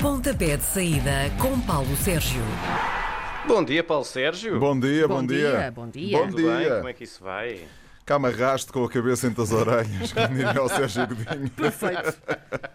Pontapé de saída com Paulo Sérgio. Bom dia, Paulo Sérgio. Bom dia, bom, Bom dia, bom dia. Bom Tudo bem? dia. Como é que isso vai? Cá me arrasto com a cabeça entre as orelhas, como diria o Sérgio Godinho. Perfeito.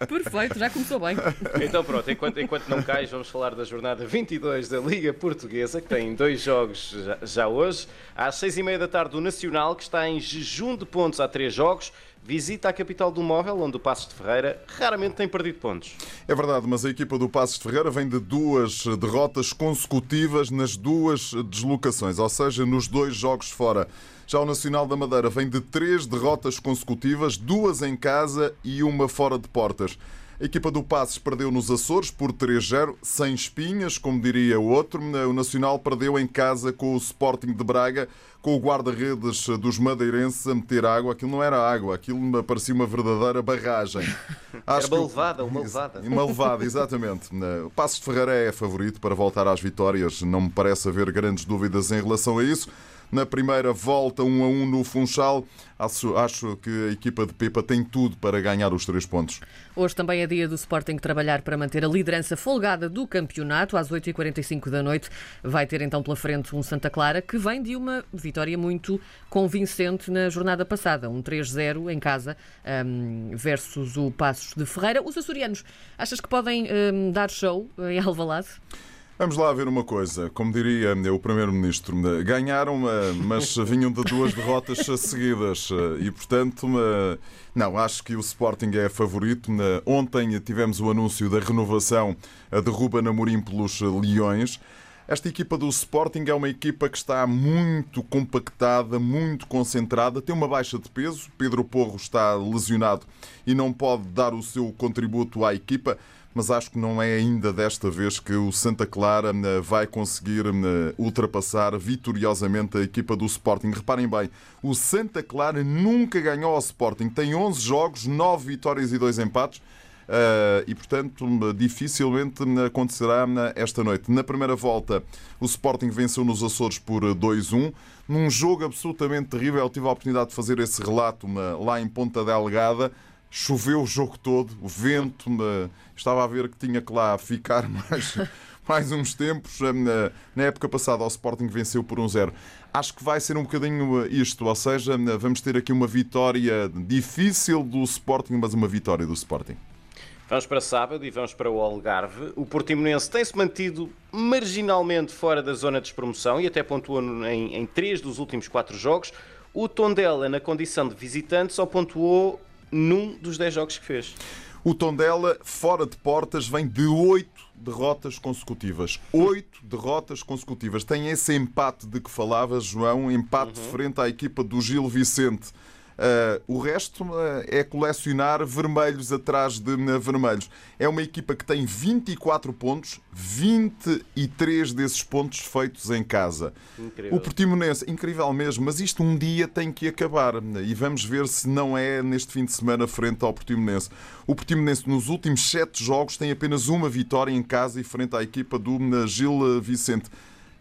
Perfeito, já começou bem. Então pronto, enquanto, enquanto não cais, vamos falar da jornada 22 da Liga Portuguesa, que tem dois jogos já, já hoje. Às seis e meia da tarde, o Nacional, que está em jejum de pontos há três jogos, visita a capital do móvel, onde o Passos de Ferreira raramente tem perdido pontos. É verdade, mas a equipa do Passos de Ferreira vem de duas derrotas consecutivas nas duas deslocações, ou seja, nos dois jogos fora. Já o Nacional da Madeira vem de três derrotas consecutivas, duas em casa e uma fora de portas. A equipa do Passos perdeu nos Açores por 3-0, sem espinhas, como diria o outro. O Nacional perdeu em casa com o Sporting de Braga, com o guarda-redes dos madeirenses a meter água. Aquilo não era água, aquilo me parecia uma verdadeira barragem. Acho uma que o- levada, uma levada. Uma levada, exatamente. O Passos de Ferreira é favorito para voltar às vitórias. Não me parece haver grandes dúvidas em relação a isso. Na primeira volta, 1 a 1 no Funchal, acho, acho que a equipa de Pepa tem tudo para ganhar os três pontos. Hoje também é dia do Sporting trabalhar para manter a liderança folgada do campeonato. Às 8h45 da noite vai ter então pela frente um Santa Clara que vem de uma vitória muito convincente na jornada passada. Um 3-0 em casa hum, versus o Passos de Ferreira. Os açorianos, achas que podem hum, dar show em Alvalade? Vamos lá ver uma coisa. Como diria o Primeiro-Ministro, ganharam, eh, mas vinham de duas derrotas seguidas. eh, E, portanto, eh, não, acho que o Sporting é favorito. Eh, Ontem tivemos o anúncio da renovação a derruba Namorim pelos eh, Leões. Esta equipa do Sporting é uma equipa que está muito compactada, muito concentrada, tem uma baixa de peso. Pedro Porro está lesionado e não pode dar o seu contributo à equipa, mas acho que não é ainda desta vez que o Santa Clara eh, vai conseguir eh, ultrapassar vitoriosamente a equipa do Sporting. Reparem bem, o Santa Clara nunca ganhou ao Sporting, tem 11 jogos, 9 vitórias e 2 empates. Uh, e, portanto, dificilmente acontecerá esta noite. Na primeira volta, o Sporting venceu nos Açores por 2-1, num jogo absolutamente terrível. Eu tive a oportunidade de fazer esse relato lá em Ponta Delgada. Choveu o jogo todo, o vento, estava a ver que tinha que lá ficar mais, mais uns tempos. Uh, Na, época passada, o Sporting venceu por 1-0. Acho que vai ser um bocadinho uh, isto, ou seja, uh, vamos ter aqui uma vitória difícil do Sporting, mas uma vitória do Sporting. Vamos para sábado e vamos para o Algarve. O Portimonense tem-se mantido marginalmente fora da zona de despromoção e até pontuou em, em três dos últimos quatro jogos. O Tondela, na condição de visitante, só pontuou num dos dez jogos que fez. O Tondela, fora de portas, vem de oito derrotas consecutivas. Oito derrotas consecutivas. Tem esse empate de que falavas, João, empate frente à equipa do Gil Vicente. Ah, o resto ah, é colecionar vermelhos atrás de ah, vermelhos. É uma equipa que tem 24 pontos, 23 desses pontos feitos em casa. Incrível. O Portimonense, incrível mesmo, mas isto um dia tem que acabar e vamos ver se não é neste fim de semana frente ao Portimonense. O Portimonense nos últimos sete jogos tem apenas uma vitória em casa e frente à equipa do Gil Vicente.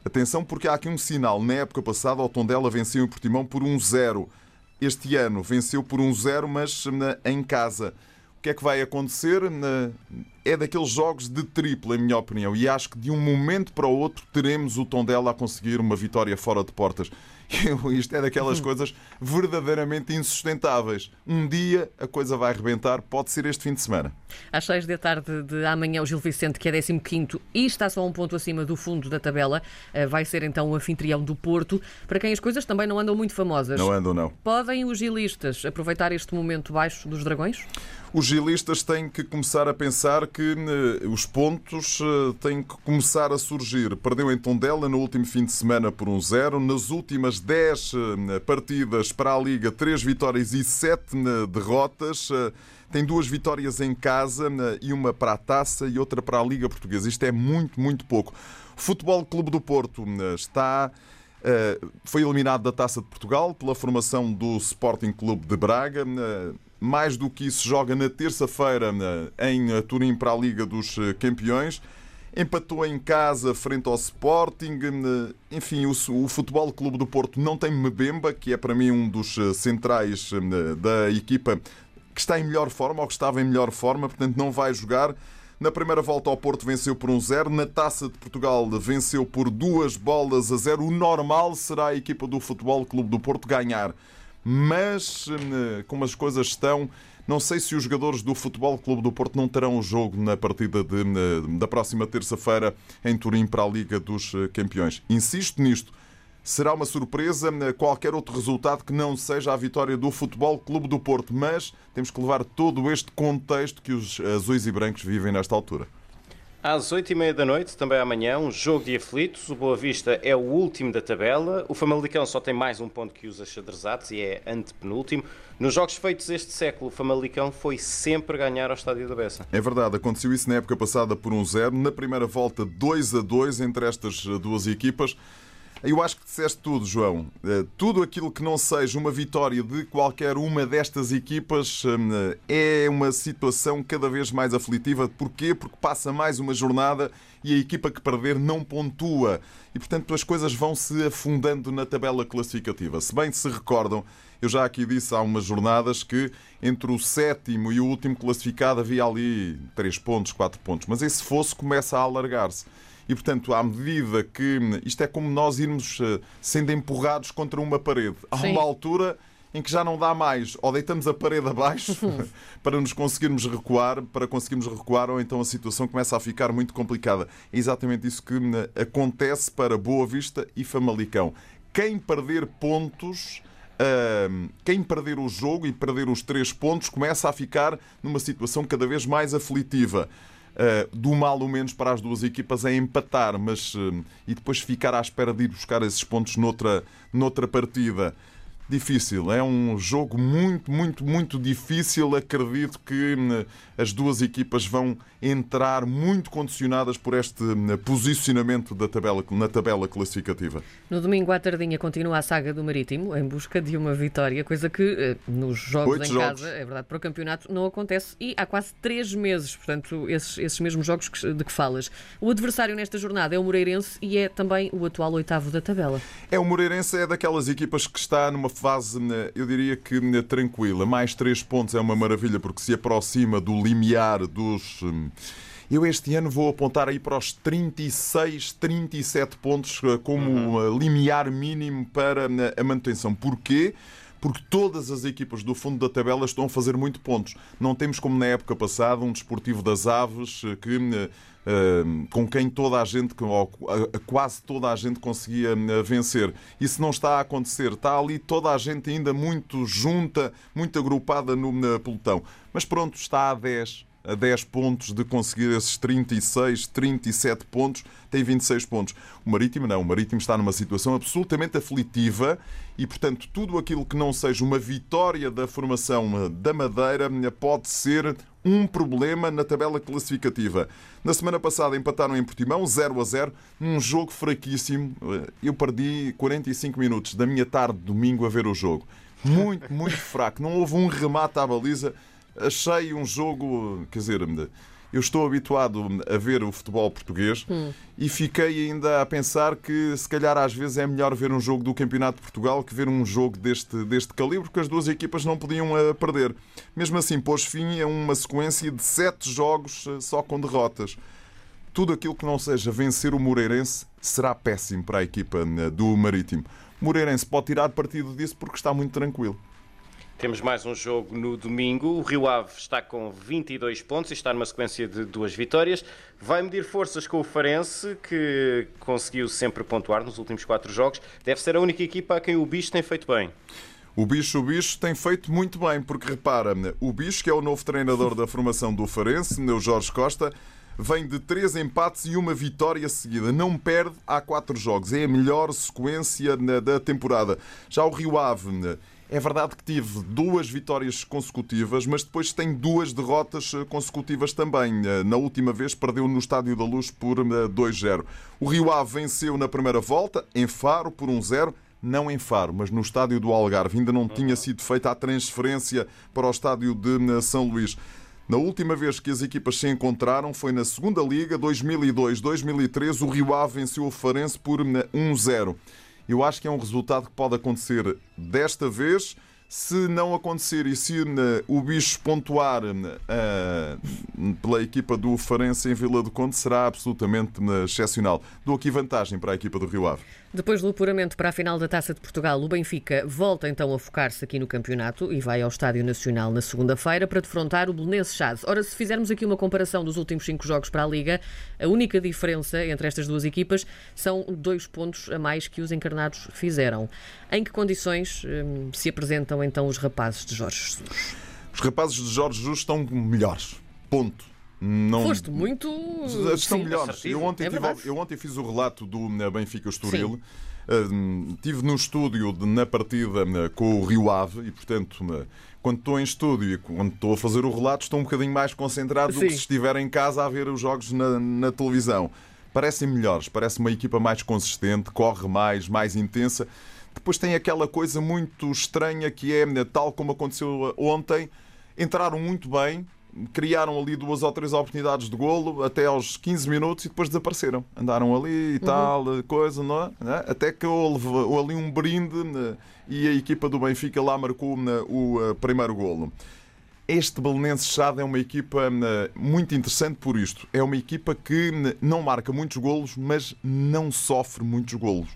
Atenção porque há aqui um sinal. Na época passada o Tondela venceu o Portimão por 1-0. Este ano venceu por 1-0, mas eh, em casa. O que é que vai acontecer? Na- É daqueles jogos de triplo, em minha opinião. E acho que de um momento para o outro teremos o Tondela a conseguir uma vitória fora de portas. Isto é daquelas coisas verdadeiramente insustentáveis. Um dia a coisa vai arrebentar, pode ser este fim de semana. Às 6 da tarde de amanhã, o Gil Vicente, que é 15 e está só um ponto acima do fundo da tabela, eh, vai ser então o anfitrião do Porto, para quem as coisas também não andam muito famosas. Não andam, não. Podem os gilistas aproveitar este momento baixo dos dragões? Os gilistas têm que começar a pensar que eh, os pontos eh, têm que começar a surgir. Perdeu em Tondela no último fim de semana por 1-0. Nas últimas 10 eh, partidas para a Liga, 3 vitórias e 7 eh, derrotas. Eh, Tem duas vitórias em casa e uma para a Taça e outra para a Liga Portuguesa. Isto é muito, muito pouco. O Futebol Clube do Porto está foi eliminado da Taça de Portugal pela formação do Sporting Clube de Braga. Mais do que isso, joga na terça-feira em Turim para a Liga dos Campeões. Empatou em casa frente ao Sporting. Uh, Enfim, o, Futebol Clube do Porto não tem Mbemba, que é para mim um dos uh, centrais uh, da equipa que está em melhor forma ou que estava em melhor forma, portanto não vai jogar. Na primeira volta, o Porto venceu por um 0. Na Taça de Portugal, venceu por duas bolas a zero. O normal será a equipa do Futebol Clube do Porto ganhar. Mas, eh, como as coisas estão, não sei se os jogadores do Futebol Clube do Porto não terão o jogo na partida de, eh, da próxima terça-feira em Turim para a Liga dos eh, Campeões. Insisto nisto. Será uma surpresa qualquer outro resultado que não seja a vitória do Futebol Clube do Porto, mas temos que levar todo este contexto que os azuis e brancos vivem nesta altura. Às 8h30 da noite, também amanhã, um jogo de aflitos. O Boa Vista é o último da tabela. O Famalicão só tem mais um ponto que os achadrezados e é antepenúltimo. Nos jogos feitos este século, o Famalicão foi sempre ganhar ao Estádio da Bessa. É verdade, aconteceu isso na época passada por um zero. Na primeira volta, 2 a 2 entre estas duas equipas. Eu acho que disseste tudo, João. Eh, tudo aquilo que não seja uma vitória de qualquer uma destas equipas eh, é uma situação cada vez mais aflitiva. Porquê? Porque passa mais uma jornada e a equipa que perder não pontua. E, portanto, as coisas vão se afundando na tabela classificativa. Se bem se recordam, eu já aqui disse há umas jornadas que entre o sétimo e o último classificado havia ali 3 pontos, 4 pontos. Mas esse fosse começa a alargar-se. E, portanto, à medida que. Isto é como nós irmos eh, sendo empurrados contra uma parede. Há Sim. uma altura em que já não dá mais, ou deitamos a parede abaixo para nos conseguirmos recuar, para conseguirmos recuar, ou então a situação começa a ficar muito complicada. É exatamente isso que eh, acontece para Boa Vista e Famalicão. Quem perder pontos. Uh, quem perder o jogo e perder os três pontos começa a ficar numa situação cada vez mais aflitiva. Uh, do mal ou menos para as duas equipas é empatar, mas uh, e depois ficar à espera de ir buscar esses pontos noutra, noutra partida difícil. É um jogo muito, muito, muito difícil. Acredito que hum, as duas equipas vão entrar muito condicionadas por este hum, posicionamento da tabela, na tabela classificativa. No domingo à tardinha continua a saga do Marítimo em busca de uma vitória, coisa que eh, nos jogos Oito em jogos. casa, é verdade, para o campeonato não acontece e há quase três meses, portanto, esses, esses mesmos jogos de que falas. O adversário nesta jornada é o Moreirense e é também o atual oitavo da tabela. É, o Moreirense é daquelas equipas que está numa fase, né, eu diria que né, tranquila. Mais três pontos é uma maravilha porque se aproxima do limiar dos. Hum, eu este ano vou apontar aí para os 36, 37 pontos eh, como uhum. limiar mínimo para a manutenção. Porquê? porque todas as equipas do fundo da tabela estão a fazer muito pontos. Não temos como na época passada um desportivo das aves eh, que com quem toda a gente, quase toda a gente conseguia uh, vencer. Isso não está a acontecer. Está ali toda a gente ainda muito junta, muito agrupada no pelotão. Mas pronto, está a 10, a 10 pontos de conseguir esses 36, 37 pontos, tem 26 pontos. O Marítimo não, o Marítimo está numa situação absolutamente aflitiva e, portanto, tudo aquilo que não seja uma vitória da formação da Madeira pode ser um problema na tabela classificativa. Na semana passada empataram em Portimão 0 a 0, um jogo fraquíssimo. Eu perdi 45 minutos da minha tarde de domingo a ver o jogo. Muito, muito fraco. Não houve um remate à baliza achei um jogo, quer dizer, eu estou habituado a ver o futebol português hum. e fiquei ainda a pensar que se calhar às vezes é melhor ver um jogo do Campeonato de Portugal que ver um jogo deste, deste calibre, porque as duas equipas não podiam uh, perder. Mesmo assim, pôs fim a uma sequência de sete jogos uh, só com derrotas. Tudo aquilo que não seja vencer o Moreirense será péssimo para a equipa uh, do Marítimo. O Moreirense pode tirar partido disso porque está muito tranquilo. Temos mais um jogo no domingo. O Rio Ave está com 22 pontos e está numa sequência de duas vitórias. Vai medir forças com o Farense, que conseguiu sempre pontuar nos últimos quatro jogos. Deve ser a única equipa a quem o Bicho tem feito bem. O Bicho, o Bicho tem feito muito bem, porque repara, o Bicho, que é o novo treinador da formação do Farense, o Jorge Costa, vem de três empates e uma vitória seguida. Não perde há quatro jogos. É a melhor sequência da temporada. Já o Rio Ave é verdade que tive duas vitórias consecutivas, mas depois tem duas derrotas eh, consecutivas também. Eh, na última vez perdeu no Estádio da Luz por 2-0. Eh, o Rio Ave venceu na primeira volta, em Faro, por 1-0 não em Faro, mas no estádio do Algarve. Ainda não tinha sido feita a transferência para o estádio de São Luís. Na última vez que as equipas se encontraram foi na Segunda Liga, 2002-2003. O Rio Ave venceu o Farense por 1-0. Eu acho que é um resultado que pode acontecer desta vez Se não acontecer e se o bicho pontuar uh, pela equipa do Farense em Vila do Conde, será absolutamente excepcional. Dou aqui vantagem para a equipa do Rio Ave. Depois do apuramento para a final da Taça de Portugal, o Benfica volta então a focar-se aqui no campeonato e vai ao Estádio Nacional na segunda-feira para defrontar o Belenenses Chade. Ora, se fizermos aqui uma comparação dos últimos cinco jogos para a Liga, a única diferença entre estas duas equipas são dois pontos a mais que os encarnados fizeram. Em que condições hum, se apresentam então os rapazes de Jorge Jesus? Os rapazes de Jorge Jesus estão melhores. Ponto. Não... Foste muito. Estão Sim, melhores. Eu ontem, é tive, eu ontem fiz o relato do Benfica Estoril. Uh, estive no estúdio de, na partida uh, com o Rio Ave e, portanto, uh, quando estou em estúdio e quando estou a fazer o relato, estou um bocadinho mais concentrado Sim. do que se estiver em casa a ver os jogos na, na televisão. Parecem melhores, parece uma equipa mais consistente, corre mais, mais intensa. Depois tem aquela coisa muito estranha que é, tal como aconteceu ontem, entraram muito bem, criaram ali duas ou três oportunidades de golo até aos 15 minutos e depois desapareceram. Andaram ali e uhum. tal, coisa, não é? Né? Até que houve ali um brinde né? e a equipa do Benfica lá marcou né, o primeiro golo. Este Belenenses Chade é uma equipa muito interessante por isto. É uma equipa que não marca muitos golos, mas não sofre muitos golos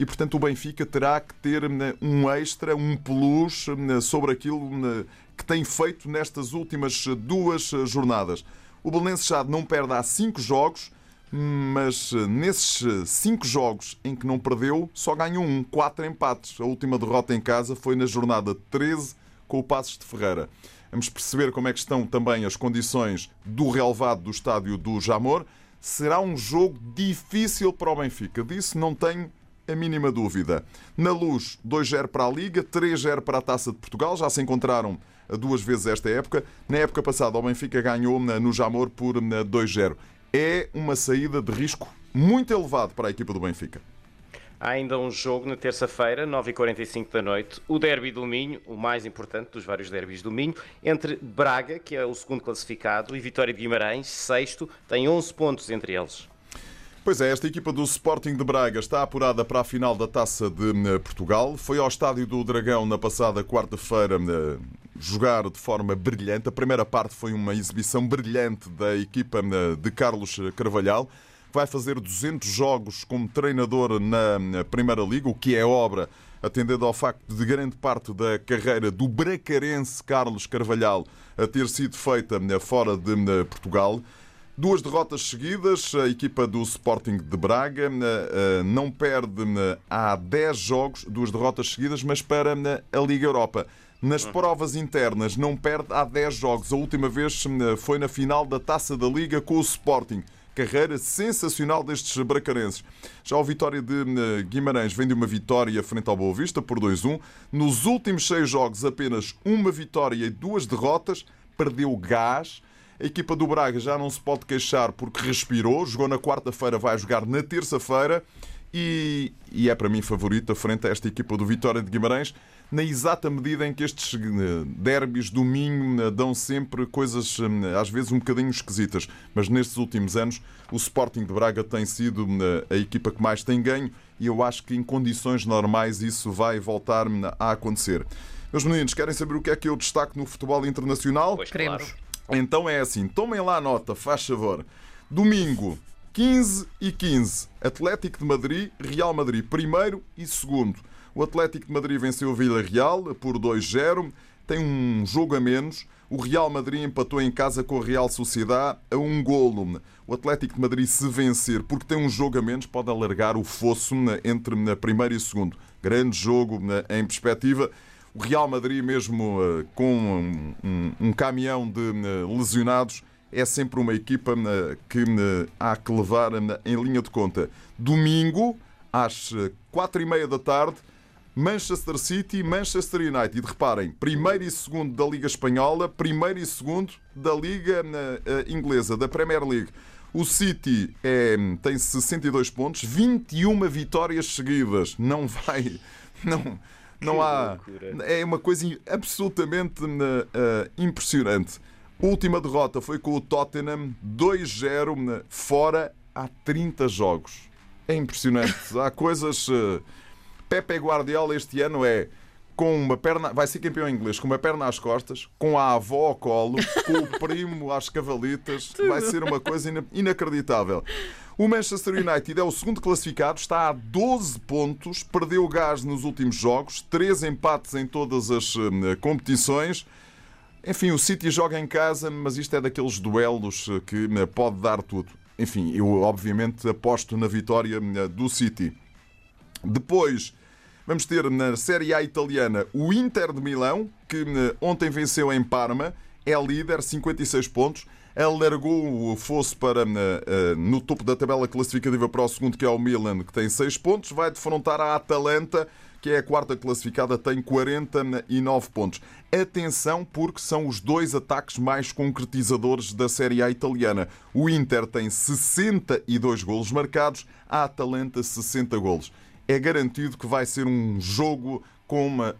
e, portanto, o Benfica terá que ter um extra, um plus sobre aquilo que tem feito nestas últimas duas eh, jornadas. O Belenenses Chade não perde há cinco jogos, mas eh, nesses eh, cinco jogos em que não perdeu, só ganhou um, quatro empates. A última derrota em casa foi na jornada 13 com o Passos de Ferreira. Vamos perceber como é que estão também as condições do relevado do estádio do Jamor. Será um jogo difícil para o Benfica. Disso não tenho a mínima dúvida. Na luz, 2-0 para a Liga, 3-0 para a Taça de Portugal. Já se encontraram duas vezes esta época. Na época passada, o Benfica ganhou no Jamor por 2-0. É uma saída de risco muito elevado para a equipa do Benfica. Há ainda um jogo na terça-feira, 9h45 da noite, o derby do Minho, o mais importante dos vários derbys do Minho, entre Braga, que é o segundo classificado, e Vitória de Guimarães, sexto, tem 11 pontos entre eles. Pois é, esta equipa do Sporting de Braga está apurada para a final da Taça de eh, Portugal. Foi ao Estádio do Dragão na passada quarta-feira eh, jogar de forma brilhante. A primeira parte foi uma exibição brilhante da equipa eh, de Carlos Carvalhal. Vai fazer 200 jogos como treinador na Primeira Liga, o que é obra, atendendo ao facto de grande parte da carreira do bracarense Carlos Carvalhal ter sido feita fora de Portugal. Duas derrotas seguidas, a equipa do Sporting de Braga eh, eh, não perde eh, há 10 jogos, duas derrotas seguidas, mas para a Liga Europa. Nas uhum. provas internas não perde há 10 jogos. A última vez foi na final da Taça da Liga com o Sporting. Carreira sensacional destes bracarenses. Já o Vitória de Guimarães vem de uma vitória frente ao Boa Vista por 2-1. Nos últimos seis jogos, apenas uma vitória e duas derrotas. Perdeu gás a equipa do Braga já não se pode queixar porque respirou, jogou na quarta-feira, vai jogar na terça-feira e, e, é para mim favorita frente a esta equipa do Vitória de Guimarães, na exata medida em que estes eh, derbys do Minho eh, dão sempre coisas eh, às vezes um bocadinho esquisitas, mas nestes últimos anos o Sporting de Braga tem sido a equipa que mais tem ganho e eu acho que em condições normais isso vai voltar a acontecer. Meus meninos, querem saber o que é que eu destaco no futebol internacional? Pois, Queremos. Então é assim, tomem lá a nota, faz favor. Domingo, 15 e 15. Atlético de Madrid, Real Madrid, primeiro e segundo. O Atlético de Madrid venceu o Villarreal por 2-0. Tem um jogo a menos. O Real Madrid empatou em casa com a Real Sociedade a um golo. O Atlético de Madrid, se vencer, porque tem um jogo a menos, pode alargar o fosso entre primeiro e segundo. Grande jogo em perspectiva. O Real Madrid, mesmo uh, com um, um, um, caminhão de uh, lesionados, é sempre uma equipa uh, que há que levar em linha de conta. Domingo, às quatro e meia da tarde, Manchester City, Manchester United. Reparem, primeiro e segundo da Liga Espanhola, primeiro e segundo da Liga Inglesa, da Premier League. O City é, tem 62 pontos, 21 vitórias seguidas. Não vai. Não, não há. É uma coisa absolutamente uh, impressionante. Última derrota foi com o Tottenham 2-0 fora há 30 jogos. É impressionante. há coisas. Uh, Pepe Guardiola este ano é com uma perna, vai ser campeão inglês com uma perna às costas, com a avó ao colo, com o primo às cavalitas, vai ser uma coisa inacreditável. O Manchester United é o segundo classificado, está a 12 pontos, perdeu gás nos últimos jogos, três empates em todas as uh, competições. Enfim, o City joga em casa, mas isto é daqueles duelos eh, que uh, pode dar tudo. Enfim, eu obviamente aposto na vitória do City. Depois, vamos ter na Série A italiana o Inter de Milão, que ontem venceu em Parma, é líder, 56 pontos alargou o fosso para no topo da tabela classificativa para o segundo, que é o Milan, que tem 6 pontos, vai defrontar a Atalanta, que é a quarta classificada, tem 49 pontos. Atenção, porque são os dois ataques mais concretizadores da Série A italiana. O Inter tem 62 golos marcados, a Atalanta 60 golos. É garantido que vai ser um jogo com uh,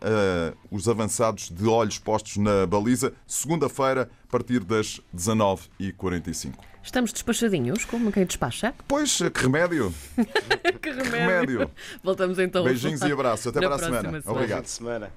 os avançados de olhos postos na baliza, segunda-feira, a partir das 19h45. Estamos despachadinhos, como quem despacha? Pois, que remédio! que remédio! remédio. Voltamos então. Beijinhos e abraços. Até para a semana. semana. Obrigado. semana.